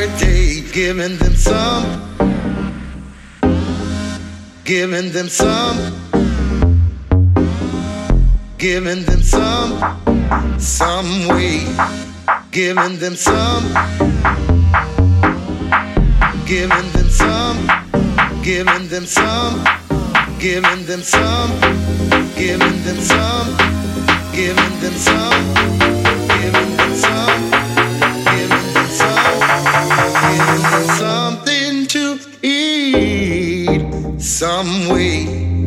every day, giving them some, giving them some, giving them some, some way, giving them some, giving them some, giving them some, giving them some, giving them some, giving them some, something to eat, some way